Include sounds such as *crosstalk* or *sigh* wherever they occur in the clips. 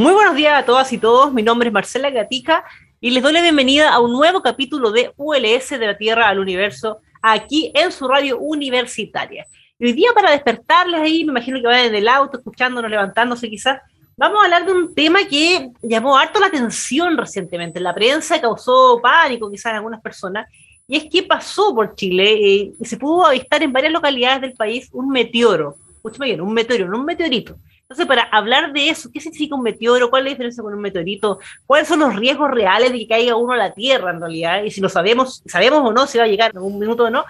Muy buenos días a todas y todos, mi nombre es Marcela Gatica y les doy la bienvenida a un nuevo capítulo de ULS de la Tierra al Universo, aquí en su radio universitaria. Y hoy día para despertarles ahí, me imagino que van en el auto, escuchándonos, levantándose quizás, vamos a hablar de un tema que llamó harto la atención recientemente. En la prensa causó pánico quizás en algunas personas, y es que pasó por Chile eh, y se pudo avistar en varias localidades del país un meteoro. Escúchame bien, un meteoro, no un meteorito entonces, para hablar de eso, ¿qué significa un meteoro? ¿Cuál es la diferencia con un meteorito? ¿Cuáles son los riesgos reales de que caiga uno a la Tierra en realidad? Y si lo sabemos, sabemos o no, si va a llegar en algún minuto o no.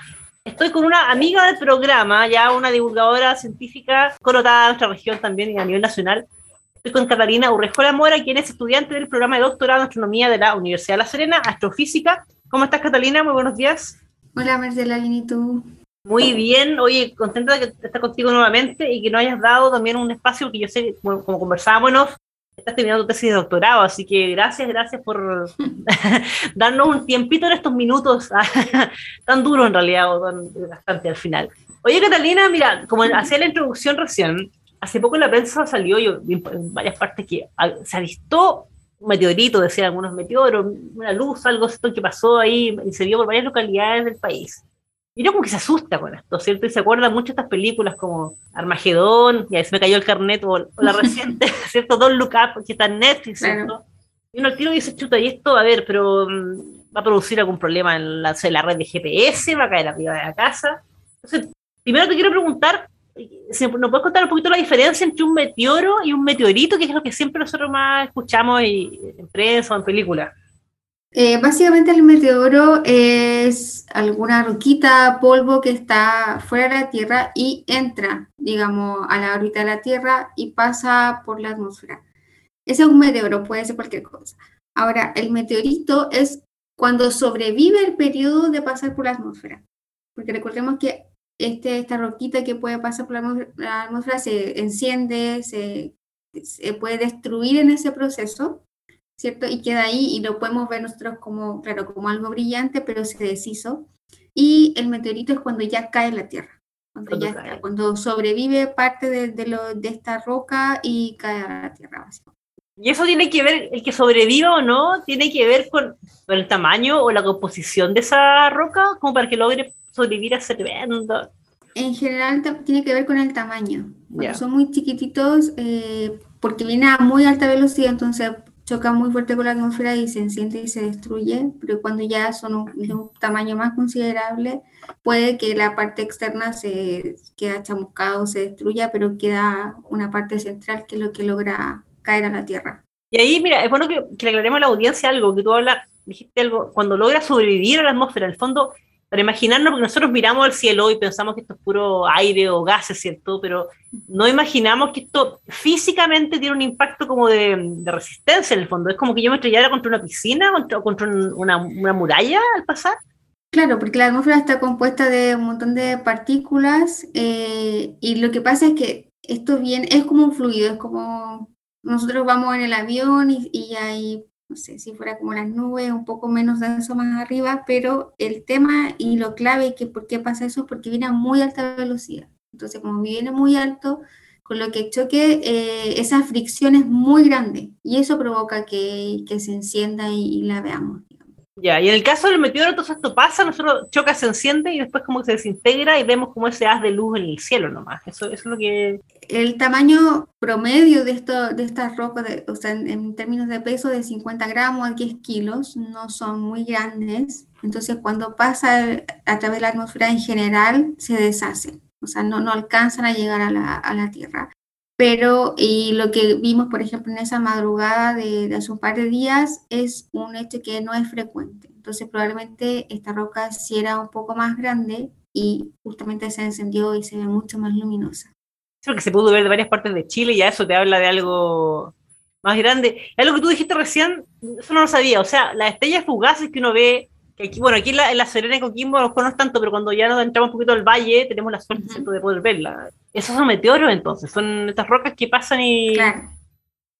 Estoy con una amiga del programa, ya una divulgadora científica connotada en nuestra región también y a nivel nacional. Estoy con Catalina Urrejola Mora, quien es estudiante del programa de doctorado en astronomía de la Universidad de La Serena, astrofísica. ¿Cómo estás, Catalina? Muy buenos días. Hola, Marcela, ¿y tú? Muy bien, oye, contenta de estar contigo nuevamente y que nos hayas dado también un espacio que yo sé, como, conversábamos, estás terminando tu tesis de doctorado, así que gracias, gracias por *laughs* darnos un tiempito en estos minutos *laughs* tan duros en realidad, o tan bastante al final. Oye, Catalina, mira, como hacía la introducción recién, hace poco en la prensa salió yo en varias partes que se avistó un meteorito, decían algunos meteoros, una luz, algo que pasó ahí y se vio por varias localidades del país. Y uno como que se asusta con esto, ¿cierto? Y se acuerda mucho de estas películas como Armagedón, y ahí se me cayó el carnet, o, la reciente, *laughs* ¿cierto? Don't Look Up, que está en Netflix, ¿cierto? Y uno al tiro dice, chuta, y esto, a ver, pero mm, va a producir algún problema en la, la red de GPS, va a caer arriba de la casa. Entonces, primero te quiero preguntar, si ¿nos puedes contar un poquito la diferencia entre un meteoro y un meteorito, que es lo que siempre nosotros más escuchamos en prensa o en películas? Eh, básicamente el meteoro es alguna roquita, polvo que está fuera de la Tierra y entra, digamos, a la órbita de la Tierra y pasa por la atmósfera. Ese es un meteoro, puede ser cualquier cosa. Ahora, el meteorito es cuando sobrevive el periodo de pasar por la atmósfera. Porque recordemos que este, esta roquita que puede pasar por la atmósfera, se enciende, se puede destruir en ese proceso ¿cierto? Y queda ahí y lo podemos ver nosotros como, claro, como algo brillante, pero se deshizo. Y el meteorito es cuando ya cae en la Tierra, cuando, ya cuando sobrevive parte de, de, lo, de esta roca y cae a la Tierra. Y eso tiene que ver, el que sobreviva o no, tiene que ver con, el tamaño o la composición de esa roca, como para que logre sobrevivir a ese evento. En general tiene que ver con el tamaño. son muy chiquititos, eh, porque viene a muy alta velocidad, entonces choca muy fuerte con la atmósfera y se enciende y se destruye, pero cuando ya son de un tamaño más considerable, puede que la parte externa se quede chamuscada o se destruya, pero queda una parte central que es lo que logra caer a la Tierra. Y ahí, mira, es bueno que, que le aclaremos a la audiencia algo, que tú hablas, dijiste algo, cuando logra sobrevivir a la atmósfera, en el fondo para imaginarnos, porque nosotros miramos al cielo y pensamos que esto es puro aire o gases, ¿cierto? Pero no imaginamos que esto físicamente tiene un impacto como de, resistencia en el fondo. Es como que yo me estrellara contra una piscina o contra una, muralla al pasar. Claro, porque la atmósfera está compuesta de un montón de partículas eh, y lo que pasa es que esto viene, es como un fluido, es como nosotros vamos en el avión y hay no sé, si fuera como las nubes, un poco menos denso más arriba, pero el tema y lo clave que por qué pasa eso es porque viene a muy alta velocidad. Entonces, como viene muy alto, con lo que choque, eh, esa fricción es muy grande y eso provoca que, que se encienda y, la veamos. Ya, y en el caso del meteoro, entonces esto pasa, nosotros choca, se enciende y después como se desintegra y vemos como ese haz de luz en el cielo nomás. Eso, eso es lo que... El tamaño promedio de, esto, de estas rocas, o sea, en, términos de peso, de 50 gramos a 10 kilos, no son muy grandes. Entonces, cuando pasa a través de la atmósfera en general, se deshacen. O sea, no, no alcanzan a llegar a la, a la Tierra pero y lo que vimos, por ejemplo, en esa madrugada de, hace un par de días es un hecho que no es frecuente. Entonces, probablemente esta roca sí era un poco más grande y justamente se encendió y se ve mucho más luminosa. Creo que se pudo ver de varias partes de Chile y ya eso te habla de algo más grande. Lo que tú dijiste recién, eso no lo sabía. O sea, las estrellas fugaces que uno ve bueno, aquí en la, en la Serena y Coquimbo a lo mejor no es tanto, pero cuando ya nos entramos un poquito al valle, tenemos la suerte de poder verla. Esos son meteoros entonces, son estas rocas que pasan y... Claro.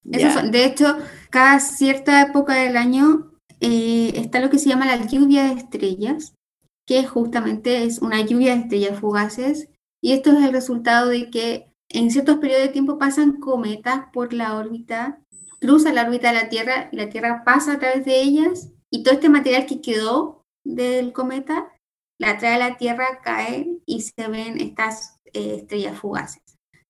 de hecho, cada cierta época del año eh, está lo que se llama la lluvia de estrellas, que justamente es una lluvia de estrellas fugaces, y esto es el resultado de que en ciertos periodos de tiempo pasan cometas por la órbita, cruzan la órbita de la Tierra, y la Tierra pasa a través de ellas, y todo este material que quedó del cometa la trae a la Tierra, cae y se ven estas eh, estrellas fugaces,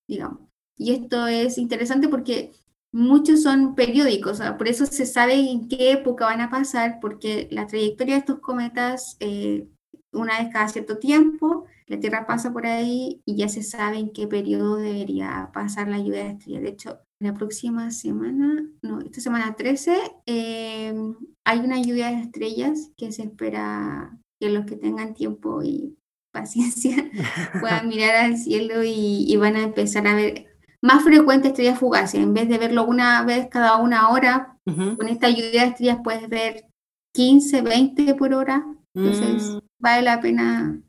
digamos. Y esto es interesante porque muchos son periódicos, por eso se sabe en qué época van a pasar, porque la trayectoria de estos cometas, eh, una vez cada cierto tiempo, la Tierra pasa por ahí y ya se sabe en qué periodo debería pasar la lluvia de estrellas. De hecho, la próxima semana, no, esta semana 13, eh, hay una lluvia de estrellas que se espera que los que tengan tiempo y *laughs* paciencia puedan mirar al cielo y, van a empezar a ver más frecuentes estrellas fugaces. En vez de verlo una vez cada una hora, con esta lluvia de estrellas puedes ver 15, 20 por hora. Entonces mm. vale la pena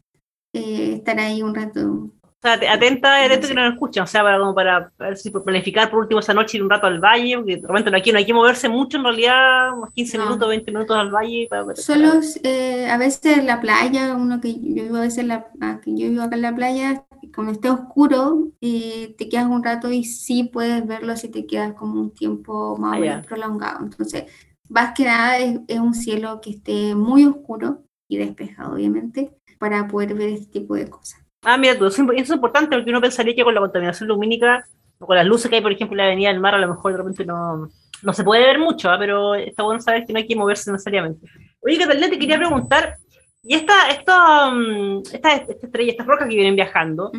eh, estar ahí un rato sea, atenta, atenta que no nos escuchan, o sea, para, como para, ver si planificar por último esa noche ir un rato al valle, porque de repente aquí no hay que moverse mucho, en realidad, unos 15 minutos, 20 minutos al valle. Para, Solo eh, a veces en la playa, uno que yo vivo a veces la, yo vivo acá en la playa, cuando esté oscuro, eh, te quedas un rato y sí puedes verlo si te quedas como un tiempo más o ah, menos prolongado. Entonces, más que nada es, es un cielo que esté muy oscuro y despejado, obviamente, para poder ver este tipo de cosas. Ah, mira tú, eso es importante porque uno pensaría que con la contaminación lumínica o con las luces que hay, por ejemplo, en la avenida del mar, a lo mejor de repente no, no se puede ver mucho, ¿ah? pero está bueno saber que no hay que moverse necesariamente. Oye, Catalina, te quería preguntar, y esta, esta, mm, esta, esta estrella, estas rocas que vienen viajando,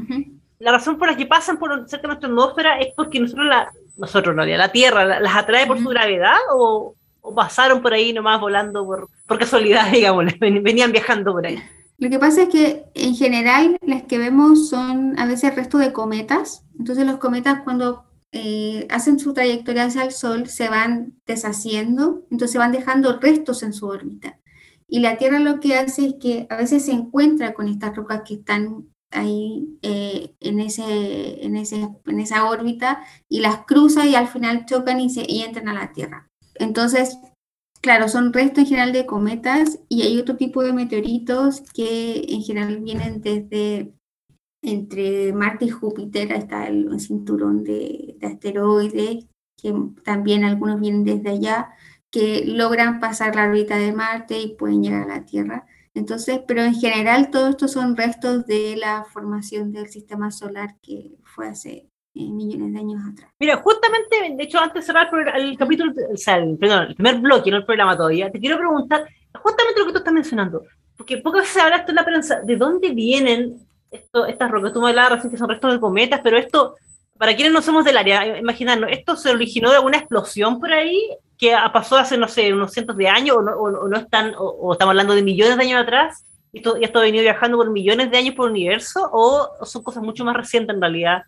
la razón por la que pasan por cerca de nuestra atmósfera es porque nosotros, la, nosotros no, la Tierra, las atrae por su gravedad o, o, pasaron por ahí nomás volando por, por casualidad, *laughs* digamos, venían viajando por ahí. Lo que pasa es que en general las que vemos son a veces el resto de cometas. Entonces los cometas cuando eh, hacen su trayectoria hacia el Sol se van deshaciendo, entonces van dejando restos en su órbita. Y la Tierra lo que hace es que a veces se encuentra con estas rocas que están ahí eh, en, ese, en, ese, en esa órbita y las cruza y al final chocan y, se, y entran a la Tierra. Entonces, Claro, son restos en general de cometas y hay otro tipo de meteoritos que en general vienen desde entre Marte y Júpiter, está el, cinturón de, asteroides, que también algunos vienen desde allá, que logran pasar la órbita de Marte y pueden llegar a la Tierra. Entonces, pero en general todos estos son restos de la formación del sistema solar que fue hace millones de años atrás. Mira, justamente, de hecho, antes de cerrar el, capítulo, o sea, el, perdón, el primer bloque, no el programa todavía, te quiero preguntar justamente lo que tú estás mencionando, porque pocas veces hablaste en la prensa de dónde vienen esto, estas rocas. Tú me hablabas recién que son restos de cometas, pero esto, para quienes no somos del área, imaginarnos, ¿esto se originó de alguna explosión por ahí que pasó hace, no sé, unos cientos de años, o no, o, no están, o, estamos hablando de millones de años atrás? Y esto, esto ha venido viajando por millones de años por el universo, o son cosas mucho más recientes en realidad,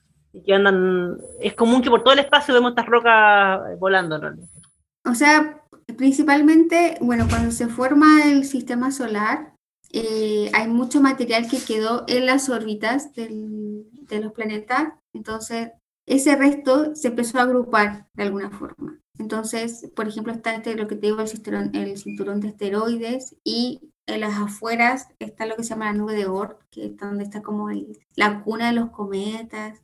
que andan, es común que por todo el espacio vemos estas rocas volando, O sea, principalmente, bueno, cuando se forma el sistema solar, eh, hay mucho material que quedó en las órbitas de los planetas, entonces ese resto se empezó a agrupar de alguna forma. Entonces, por ejemplo, está este, lo que te digo, el cinturón, el cinturón de asteroides y en las afueras está lo que se llama la nube de Oort, que es donde está como la cuna de los cometas.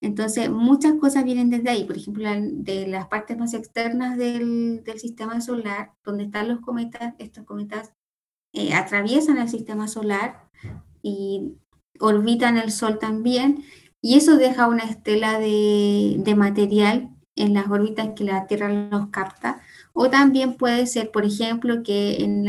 Entonces, muchas cosas vienen desde ahí, por ejemplo, de las partes más externas del, sistema solar, donde están los cometas, estos cometas eh, atraviesan el sistema solar y orbitan el Sol también, y eso deja una estela de, material en las órbitas que la Tierra los capta, o también puede ser, por ejemplo, que en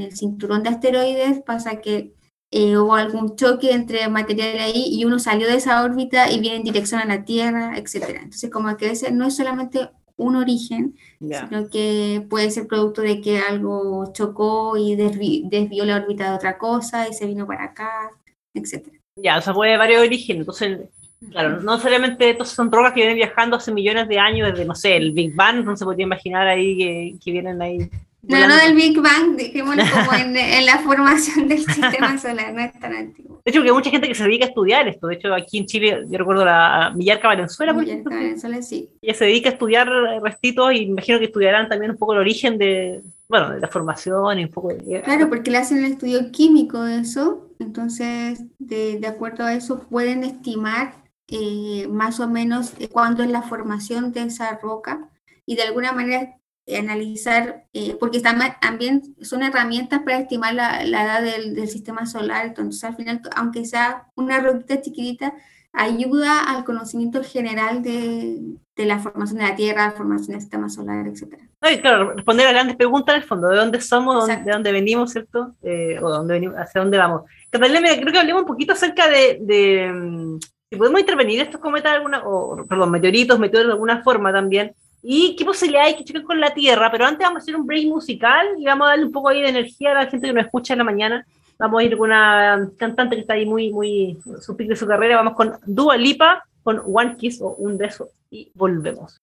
el cinturón de asteroides pasa que eh, hubo algún choque entre material ahí y uno salió de esa órbita y viene en dirección a la Tierra, etc. Entonces, como que ese no es solamente un origen, sino que puede ser producto de que algo chocó y desvió la órbita de otra cosa y se vino para acá, etc. Ya, o sea, puede haber varios orígenes. Entonces, claro, no solamente estos son drogas que vienen viajando hace millones de años desde, no sé, el Big Bang, no se podría imaginar ahí que, que vienen ahí no, no del Big Bang, dejémoslo *laughs* como en, la formación del sistema solar, no es tan antiguo. De hecho, porque hay mucha gente que se dedica a estudiar esto. De hecho, aquí en Chile, yo recuerdo la Millarca Valenzuela, por Millarca Valenzuela, sí. Ella se dedica a estudiar restitos y imagino que estudiarán también un poco el origen de, bueno, de la formación y un poco de... Claro, porque le hacen el estudio químico de eso, entonces, de, de acuerdo a eso, pueden estimar eh, más o menos cuándo es la formación de esa roca y de alguna manera analizar, eh, porque también son herramientas para estimar la, edad del, sistema solar, entonces al final, aunque sea una roquita chiquitita, ayuda al conocimiento general de, de, la formación de la Tierra, la formación del sistema solar, etc. claro, responder a grandes preguntas en el fondo, de dónde somos, de dónde venimos, ¿cierto? Eh, o dónde venimos, hacia dónde vamos. Catalina, creo que hablemos un poquito acerca de, de mm, si podemos intervenir estos cometas, alguna, o perdón, meteoritos, meteoros de alguna forma también, y qué posibilidad hay que choquen con la Tierra. Pero antes vamos a hacer un break musical y vamos a darle un poco ahí de energía a la gente que nos escucha en la mañana. Vamos a ir con una cantante que está ahí muy, muy, su pico de su carrera. Vamos con Dua Lipa, con One Kiss o Un Beso y volvemos.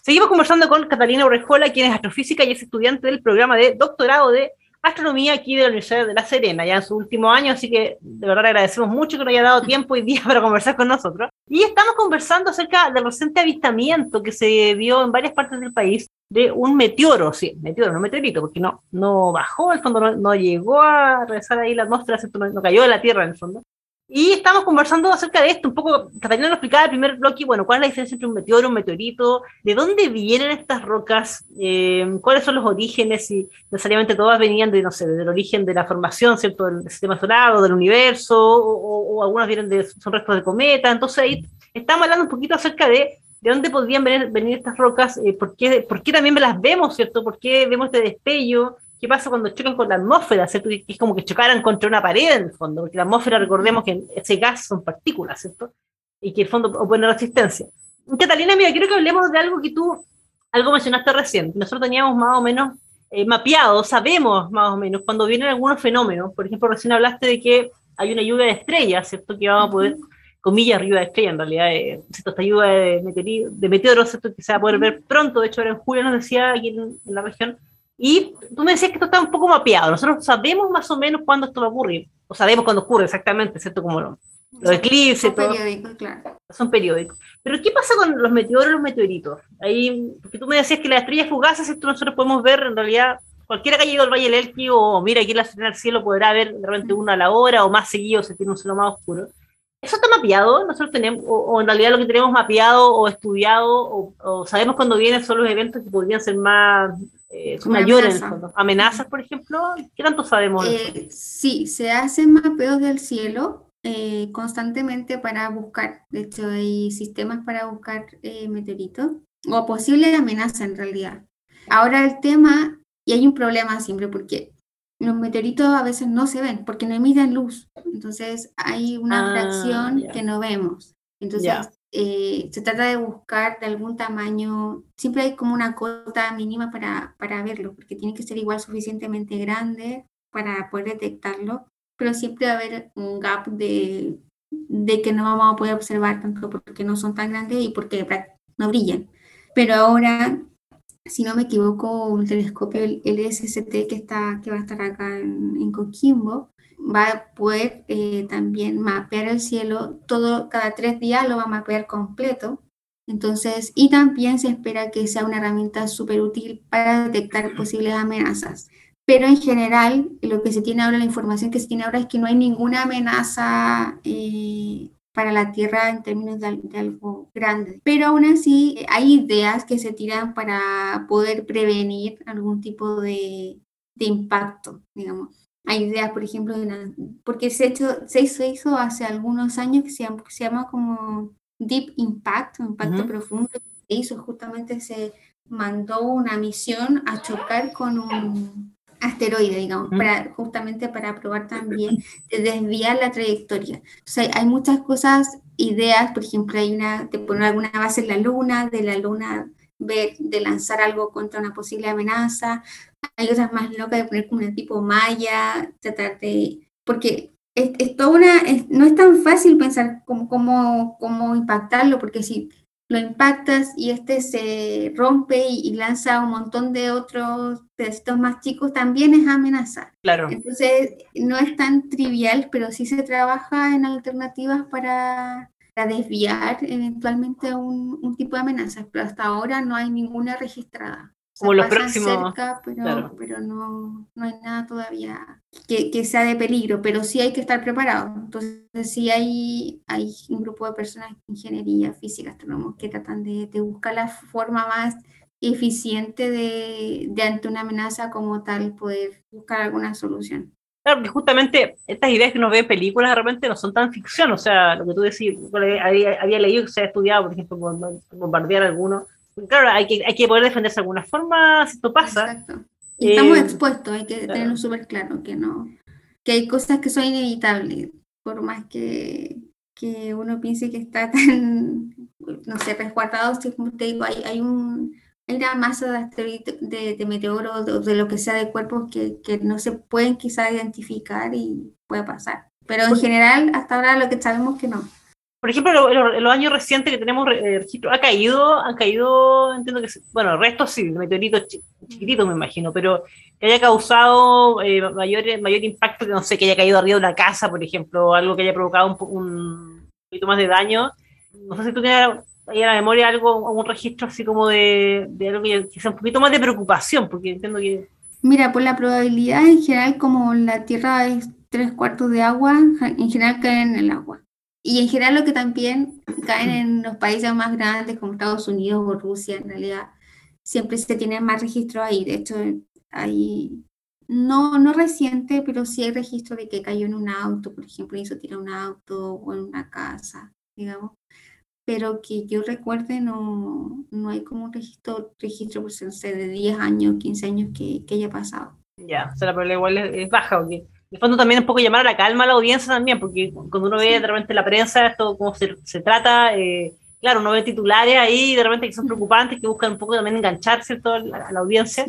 Seguimos conversando con Catalina Orejola, quien es astrofísica y es estudiante del programa de doctorado de astronomía aquí de la Universidad de La Serena, ya en su último año, así que de verdad agradecemos mucho que nos haya dado *laughs* tiempo y día para conversar con nosotros. Y estamos conversando acerca del reciente avistamiento que se vio en varias partes del país de un meteoro, sí, meteoro, no meteorito, porque no, no bajó, al fondo no, llegó a regresar ahí la atmósfera, no, no cayó de la Tierra en el fondo, y estamos conversando acerca de esto, un poco, Catalina nos explicaba el primer bloque, bueno, cuál es la diferencia entre un meteoro, un meteorito, de dónde vienen estas rocas, eh, cuáles son los orígenes, y necesariamente todas venían de, no sé, del origen de la formación, ¿cierto?, del sistema solar o del universo, o, algunas vienen de, son restos de cometa, entonces ahí estamos hablando un poquito acerca de de dónde podrían venir, venir estas rocas, eh, por, qué, por qué también las vemos, ¿cierto?, por qué vemos este destello, ¿Qué pasa cuando chocan con la atmósfera? ¿cierto? Es como que chocaran contra una pared en el fondo, porque la atmósfera, recordemos que ese gas son partículas, ¿cierto? Y que el fondo opone resistencia. Catalina, mira, quiero que hablemos de algo que tú, algo mencionaste recién. Nosotros teníamos más o menos eh, mapeado, sabemos más o menos cuando vienen algunos fenómenos. Por ejemplo, recién hablaste de que hay una lluvia de estrellas, ¿cierto? Que vamos a poder, comillas, lluvia de estrellas en realidad, eh, Esta lluvia de, de meteoros, ¿cierto? Que se va a poder ver pronto. De hecho, ahora en julio nos decía aquí en la región y tú me decías que esto está un poco mapeado. Nosotros sabemos más o menos cuándo esto va a ocurrir. O sabemos cuándo ocurre exactamente, ¿cierto? Como los, eclipses. Son periódicos, claro. Son periódicos. Pero ¿qué pasa con los meteoros y los meteoritos? Ahí, porque tú me decías que las estrellas fugaces, esto nosotros podemos ver en realidad. Cualquiera que haya ido al Valle del Elqui o mira aquí la en el cielo podrá ver de repente uno a la hora o más seguido si tiene un cielo más oscuro. ¿Eso está mapeado? Nosotros tenemos, o, en realidad lo que tenemos mapeado o estudiado, o, o sabemos cuándo vienen son los eventos que podrían ser más eh, mayor en el fondo. ¿Amenazas, por ejemplo? ¿Qué tanto sabemos? Eh, sí, se hacen mapeos del cielo eh, constantemente para buscar. De hecho, hay sistemas para buscar eh, meteoritos o posibles amenazas en realidad. Ahora el tema, y hay un problema siempre porque los meteoritos a veces no se ven porque no emiten luz. Entonces hay una ah, fracción que no vemos. Entonces eh, se trata de buscar de algún tamaño, siempre hay como una cota mínima para, para verlo, porque tiene que ser igual suficientemente grande para poder detectarlo, pero siempre va a haber un gap de, de que no vamos a poder observar tanto porque no son tan grandes y porque no brillan. Pero ahora, si no me equivoco, un telescopio, el LSST que, está, que va a estar acá en, en Coquimbo, va a poder eh, también mapear el cielo, todo, cada tres días lo va a mapear completo. Entonces, y también se espera que sea una herramienta súper útil para detectar posibles amenazas. Pero en general, lo que se tiene ahora, la información que se tiene ahora es que no hay ninguna amenaza eh, para la Tierra en términos de, algo grande. Pero aún así hay ideas que se tiran para poder prevenir algún tipo de, de impacto, digamos. Hay ideas, por ejemplo, porque se, hecho, se, hizo, hace algunos años que se llama, se llama como Deep Impact, un impacto profundo. Se hizo justamente, se mandó una misión a chocar con un asteroide, digamos, para, justamente para probar también de desviar la trayectoria. O sea, hay muchas cosas, ideas, por ejemplo, hay una de poner alguna base en la luna, de la luna ver, de lanzar algo contra una posible amenaza. Hay otras más locas de poner como un tipo malla, tratar de... Porque es, es una... no es tan fácil pensar cómo, cómo, cómo impactarlo, porque si lo impactas y este se rompe y, lanza un montón de otros pedacitos más chicos, también es amenaza. Claro. Entonces, no es tan trivial, pero sí se trabaja en alternativas para, desviar eventualmente un, un, tipo de amenazas, pero hasta ahora no hay ninguna registrada. Como los próximos. Cerca, pero, pero no, no, hay nada todavía que, que, sea de peligro, pero sí hay que estar preparado. Entonces, sí hay, hay un grupo de personas, ingeniería, física, astrónomos, que tratan de, de buscar la forma más eficiente de, de, ante una amenaza como tal, poder buscar alguna solución. Claro, porque justamente estas ideas que uno ve en películas de repente no son tan ficción, o sea, lo que tú decís, había, había leído que se ha estudiado, por ejemplo, bombardear algunos claro, hay que, hay que poder defenderse de alguna forma si esto pasa. Exacto. Y estamos eh, expuestos, hay que tenerlo súper claro, que no, que hay cosas que son inevitables, por más que, que uno piense que está *laughs* tan, no sé, resguardado, si como te digo, hay, hay un, hay una masa de, de, de meteoros, de, de, lo que sea de cuerpos que, que no se pueden quizá identificar y puede pasar. Pero en general, hasta ahora lo que sabemos que no por ejemplo, en los años recientes que tenemos registro, ha caído, han caído, entiendo que, bueno, restos sí, meteoritos chiquititos me imagino, pero que haya causado eh, mayor, mayor impacto que, no sé, que haya caído arriba de una casa, por ejemplo, o algo que haya provocado un, un poquito más de daño. No sé si tú tienes ahí en la memoria algo, algún registro así como de, algo que, sea un poquito más de preocupación, porque entiendo que... Mira, por la probabilidad en general, como la Tierra es tres cuartos de agua, en general caen en el agua. Y en general lo que también caen en los países más grandes como Estados Unidos o Rusia, en realidad siempre se tiene más registro ahí. De hecho, hay, no, no reciente, pero sí hay registro de que cayó en un auto, por ejemplo, hizo tirar un auto o en una casa, digamos. Pero que yo recuerde, no, no hay como un registro, registro por ser de 10 años, 15 años que, que haya pasado. Ya, o sea, la probabilidad igual es, es baja, ¿o qué? de fondo también un poco llamar a la calma a la audiencia también, porque cuando uno ve de repente la prensa, esto cómo se, se trata, eh, claro, uno ve titulares ahí de repente que son preocupantes, que buscan un poco también enganchar, ¿cierto?, a la, audiencia.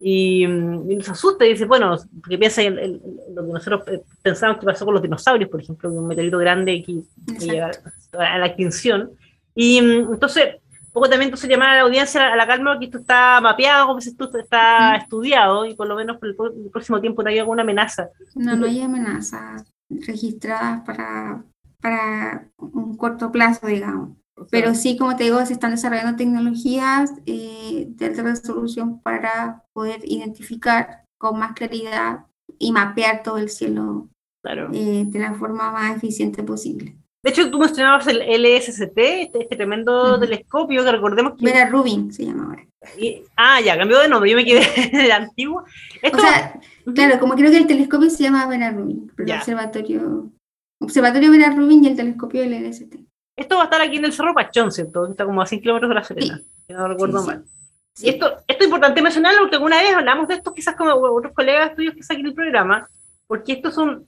Y, y, nos asusta y dice, bueno, porque piensa en, lo que nosotros eh, pensamos que pasó con los dinosaurios, por ejemplo, un meteorito grande que, que llega a la extinción. Y mm, entonces, poco también entonces llamar a la audiencia a la calma, que esto está mapeado, como esto está estudiado y por lo menos por el, próximo tiempo no hay alguna amenaza. No, no hay amenazas registradas para, para un corto plazo, digamos. Pero sí, como te digo, se están desarrollando tecnologías eh, de alta resolución para poder identificar con más claridad y mapear todo el cielo eh, de la forma más eficiente posible. De hecho, tú mencionabas el LSCT, este, este tremendo telescopio que recordemos que... Vera Rubin se llama ahora. ah, ya, cambió de nombre, yo me quedé *laughs* de antiguo. O sea, claro, como creo que el telescopio se llama Vera Rubin, pero el observatorio... Observatorio Vera Rubin y el telescopio LST. Esto va a estar aquí en el Cerro Pachón, ¿cierto? Está como a 100 kilómetros de la Serena, si no recuerdo mal. Y esto, esto es importante mencionarlo porque alguna vez hablamos de esto quizás con otros colegas tuyos que en el programa, porque estos son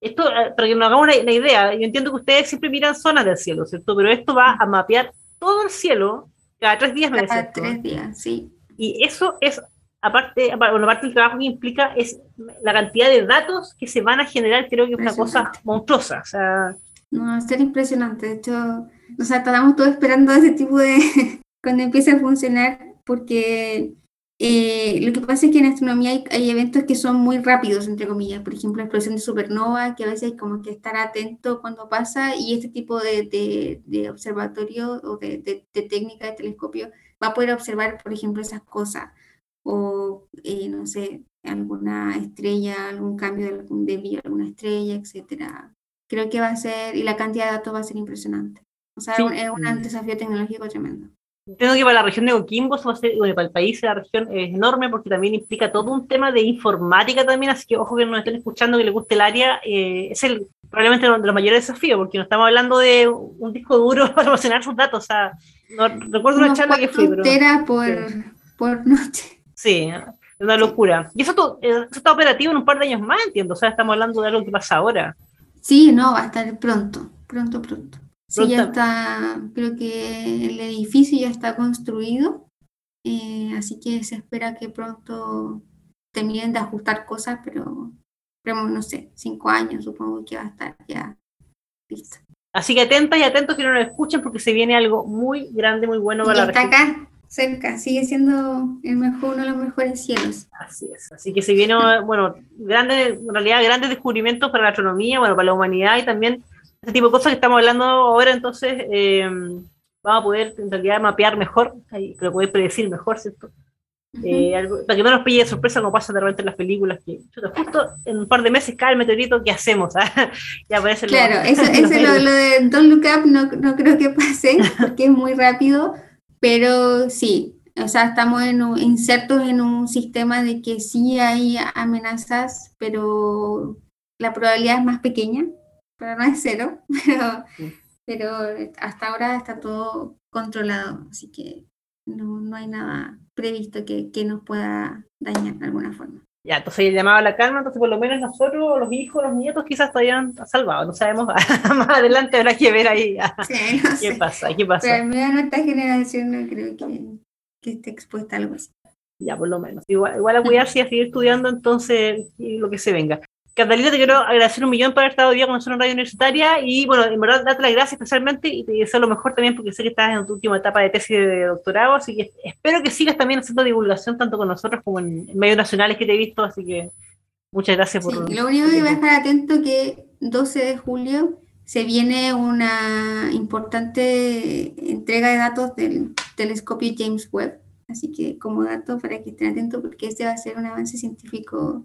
esto, eh, para que nos hagamos una, idea, yo entiendo que ustedes siempre miran zonas del cielo, ¿cierto? Pero esto va a mapear todo el cielo cada tres días, me Cada tres días, sí. Y eso es, aparte, bueno, aparte del trabajo que implica, es la cantidad de datos que se van a generar, creo que es una cosa monstruosa. O sea, no, es ser impresionante. De hecho, o sea, estamos todos esperando ese tipo de. *laughs* cuando empiece a funcionar, porque eh, lo que pasa es que en astronomía hay, eventos que son muy rápidos, entre comillas, por ejemplo, la explosión de supernova, que a veces hay como que estar atento cuando pasa y este tipo de, de, observatorio o de, de, técnica de telescopio va a poder observar, por ejemplo, esas cosas o, eh, no sé, alguna estrella, algún cambio de, algún alguna estrella, etcétera, creo que va a ser, y la cantidad de datos va a ser impresionante. O sea, Sí. es un desafío tecnológico tremendo. Entiendo que para la región de Coquimbo, eso va a ser, bueno, para el país la región es enorme porque también implica todo un tema de informática también, así que ojo que nos estén escuchando, que les guste el área, eh, es el probablemente uno de los mayores desafíos, porque no estamos hablando de un disco duro *laughs* para almacenar sus datos, o sea, no, recuerdo una Unos charla que fui, pero... cuatro teras por, por noche. Sí, es una locura. Y eso, eh, eso está operativo en un par de años más, entiendo. O sea, estamos hablando de algo que pasa ahora. Sí, no, va a estar pronto, pronto, pronto. Sí, ya está, creo que el edificio ya está construido, eh, así que se espera que pronto terminen de ajustar cosas, pero, pero no sé, cinco años supongo que va a estar ya listo. Así que atentas y atentos que no nos escuchen porque se viene algo muy grande, muy bueno Y para la está región. acá, cerca, sigue siendo el mejor, uno de los mejores cielos. Así es. Así que se viene, bueno, grandes, en realidad grandes descubrimientos para la astronomía, bueno, para la humanidad y también este tipo de cosas que estamos hablando ahora, entonces eh, vamos a poder en realidad mapear mejor, pero poder predecir mejor, ¿cierto? Eh, algo- para que no nos pille de sorpresa como pasa de repente en las películas, que chuta, justo en un par de meses cae el meteorito, ¿qué hacemos? *laughs* ah? ya aparece Claro, *laughs* eso, los eso lo, lo de Don't Look Up no, no creo que pase porque es muy rápido, pero sí, o sea, estamos en un- insertos en un sistema de que sí hay amenazas, pero la probabilidad es más pequeña, pero no es cero, *laughs* pero, pero hasta ahora está todo controlado, así que no, no hay nada previsto que, que nos pueda dañar de alguna forma. Ya, entonces llamaba a la calma, entonces por lo menos nosotros, los hijos, los nietos, quizás todavía han salvado, no sabemos, *laughs* más adelante habrá que ver ahí ah, Sí, no qué sé. pasa, qué Pero pasa, al menos nuestra generación no creo que, que esté expuesta a algo así. ya por lo menos. Igual, igual a cuidarse y a seguir estudiando, entonces, y lo que se venga. Catalina, te quiero agradecer un millón por haber estado hoy día con nosotros en Radio Universitaria y, bueno, en verdad, darte las gracias especialmente y te deseo lo mejor también porque sé que estás en tu última etapa de tesis de doctorado, así que espero que sigas también haciendo divulgación tanto con nosotros como en, medios nacionales que te he visto, así que muchas gracias por... Sí, lo único que va a estar atento que 12 de julio se viene una importante entrega de datos del telescopio James Webb. Así que como dato para que estén atentos porque este va a ser un avance científico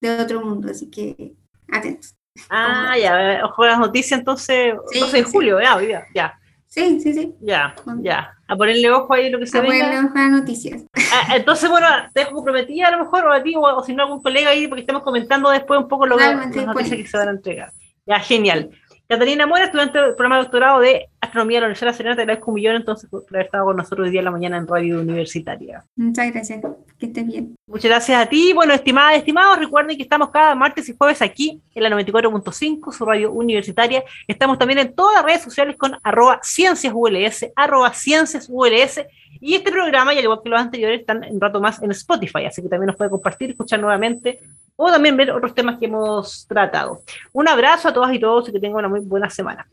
de otro mundo. Así que atentos. Ah, ya, ojo a las noticias entonces, Sí, 12 de sí. julio, ya, ya, Sí, sí, sí. ya, ya. A ponerle ojo ahí lo que se A venga. ponerle ojo a las noticias. Ah, entonces, bueno, te dejo comprometida a lo mejor, o a ti, o, o si no, algún colega ahí, porque estamos comentando después un poco lo que, las noticias que se van a entregar. Ya, genial. Catalina Mora, estudiante del programa de doctorado de Astronomía de la Universidad Serena, te agradezco un millón entonces por haber estado con nosotros hoy día en la mañana en Radio Universitaria. Muchas gracias. Que estés bien. Muchas gracias a ti. Bueno, estimadas, estimados, recuerden que estamos cada martes y jueves aquí en la 94.5, su radio universitaria. Estamos también en todas las redes sociales con arroba cienciasuls, arroba cienciasuls. Y este programa, y al igual que los anteriores, están un rato más en Spotify, así que también nos puede compartir, escuchar nuevamente o también ver otros temas que hemos tratado. Un abrazo a todas y todos y que tengan una muy buena semana.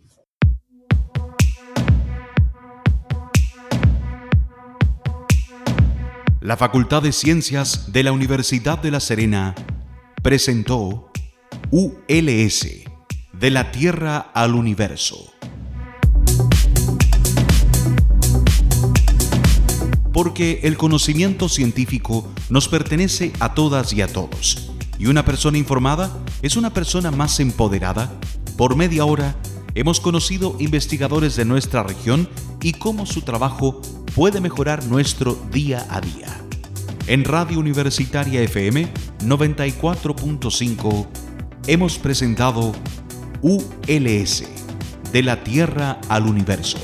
La Facultad de Ciencias de la Universidad de La Serena presentó ULS, de la Tierra al Universo. Porque el conocimiento científico nos pertenece a todas y a todos, y una persona informada es una persona más empoderada. Por media hora hemos conocido investigadores de nuestra región y cómo su trabajo puede mejorar nuestro día a día. En Radio Universitaria FM 94.5 hemos presentado ULS, de la Tierra al Universo.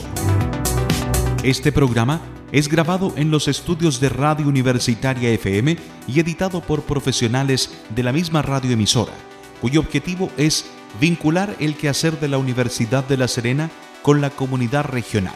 Este programa es grabado en los estudios de Radio Universitaria FM y editado por profesionales de la misma radioemisora, cuyo objetivo es vincular el quehacer de la Universidad de La Serena con la comunidad regional,